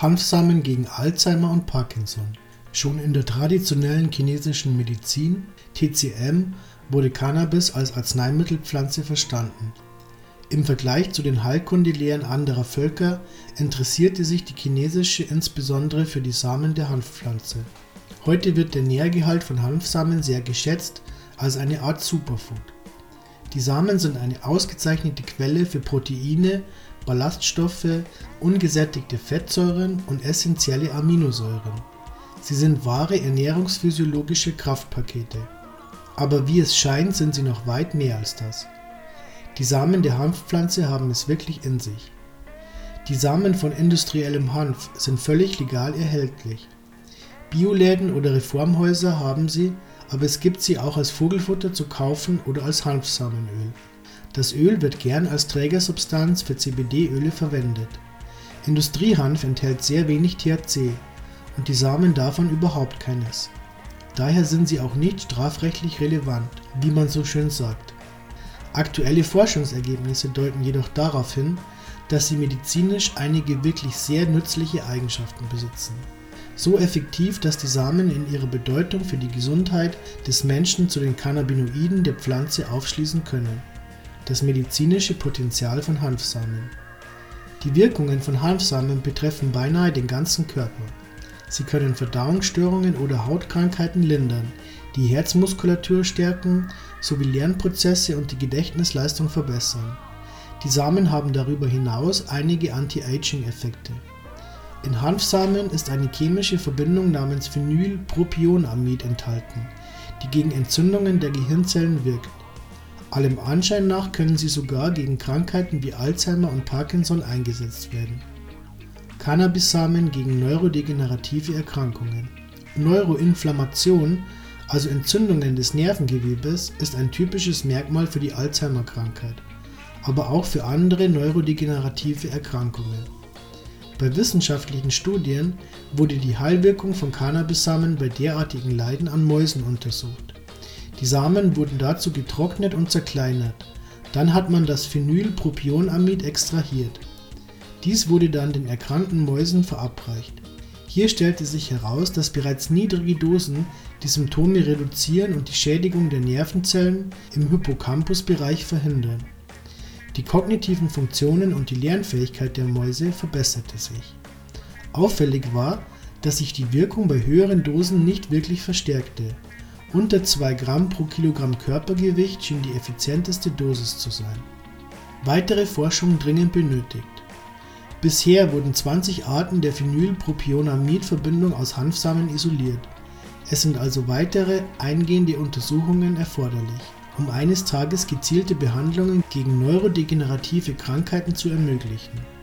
Hanfsamen gegen Alzheimer und Parkinson. Schon in der traditionellen chinesischen Medizin (TCM) wurde Cannabis als Arzneimittelpflanze verstanden. Im Vergleich zu den Heilkundelehren anderer Völker interessierte sich die chinesische insbesondere für die Samen der Hanfpflanze. Heute wird der Nährgehalt von Hanfsamen sehr geschätzt als eine Art Superfood. Die Samen sind eine ausgezeichnete Quelle für Proteine Ballaststoffe, ungesättigte Fettsäuren und essentielle Aminosäuren. Sie sind wahre ernährungsphysiologische Kraftpakete. Aber wie es scheint, sind sie noch weit mehr als das. Die Samen der Hanfpflanze haben es wirklich in sich. Die Samen von industriellem Hanf sind völlig legal erhältlich. Bioläden oder Reformhäuser haben sie, aber es gibt sie auch als Vogelfutter zu kaufen oder als Hanfsamenöl. Das Öl wird gern als Trägersubstanz für CBD-Öle verwendet. Industriehanf enthält sehr wenig THC und die Samen davon überhaupt keines. Daher sind sie auch nicht strafrechtlich relevant, wie man so schön sagt. Aktuelle Forschungsergebnisse deuten jedoch darauf hin, dass sie medizinisch einige wirklich sehr nützliche Eigenschaften besitzen. So effektiv, dass die Samen in ihrer Bedeutung für die Gesundheit des Menschen zu den Cannabinoiden der Pflanze aufschließen können das medizinische Potenzial von Hanfsamen. Die Wirkungen von Hanfsamen betreffen beinahe den ganzen Körper. Sie können Verdauungsstörungen oder Hautkrankheiten lindern, die Herzmuskulatur stärken sowie Lernprozesse und die Gedächtnisleistung verbessern. Die Samen haben darüber hinaus einige Anti-Aging-Effekte. In Hanfsamen ist eine chemische Verbindung namens Phenylpropionamid enthalten, die gegen Entzündungen der Gehirnzellen wirkt. Allem Anschein nach können sie sogar gegen Krankheiten wie Alzheimer und Parkinson eingesetzt werden. Cannabissamen gegen neurodegenerative Erkrankungen. Neuroinflammation, also Entzündungen des Nervengewebes, ist ein typisches Merkmal für die Alzheimer-Krankheit, aber auch für andere neurodegenerative Erkrankungen. Bei wissenschaftlichen Studien wurde die Heilwirkung von Cannabissamen bei derartigen Leiden an Mäusen untersucht die Samen wurden dazu getrocknet und zerkleinert, dann hat man das Phenylpropionamid extrahiert. Dies wurde dann den erkrankten Mäusen verabreicht. Hier stellte sich heraus, dass bereits niedrige Dosen die Symptome reduzieren und die Schädigung der Nervenzellen im Hippocampusbereich verhindern. Die kognitiven Funktionen und die Lernfähigkeit der Mäuse verbesserte sich. Auffällig war, dass sich die Wirkung bei höheren Dosen nicht wirklich verstärkte unter 2 Gramm pro Kilogramm Körpergewicht schien die effizienteste Dosis zu sein. Weitere Forschung dringend benötigt. Bisher wurden 20 Arten der Phenylpropionamid-Verbindung aus Hanfsamen isoliert. Es sind also weitere eingehende Untersuchungen erforderlich, um eines Tages gezielte Behandlungen gegen neurodegenerative Krankheiten zu ermöglichen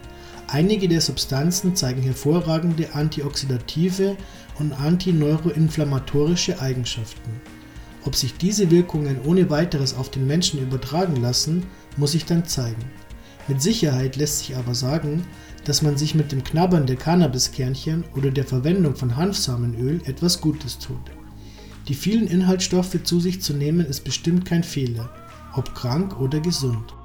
Einige der Substanzen zeigen hervorragende antioxidative und antineuroinflammatorische Eigenschaften. Ob sich diese Wirkungen ohne weiteres auf den Menschen übertragen lassen, muss sich dann zeigen. Mit Sicherheit lässt sich aber sagen, dass man sich mit dem Knabbern der Cannabiskernchen oder der Verwendung von Hanfsamenöl etwas Gutes tut. Die vielen Inhaltsstoffe zu sich zu nehmen ist bestimmt kein Fehler, ob krank oder gesund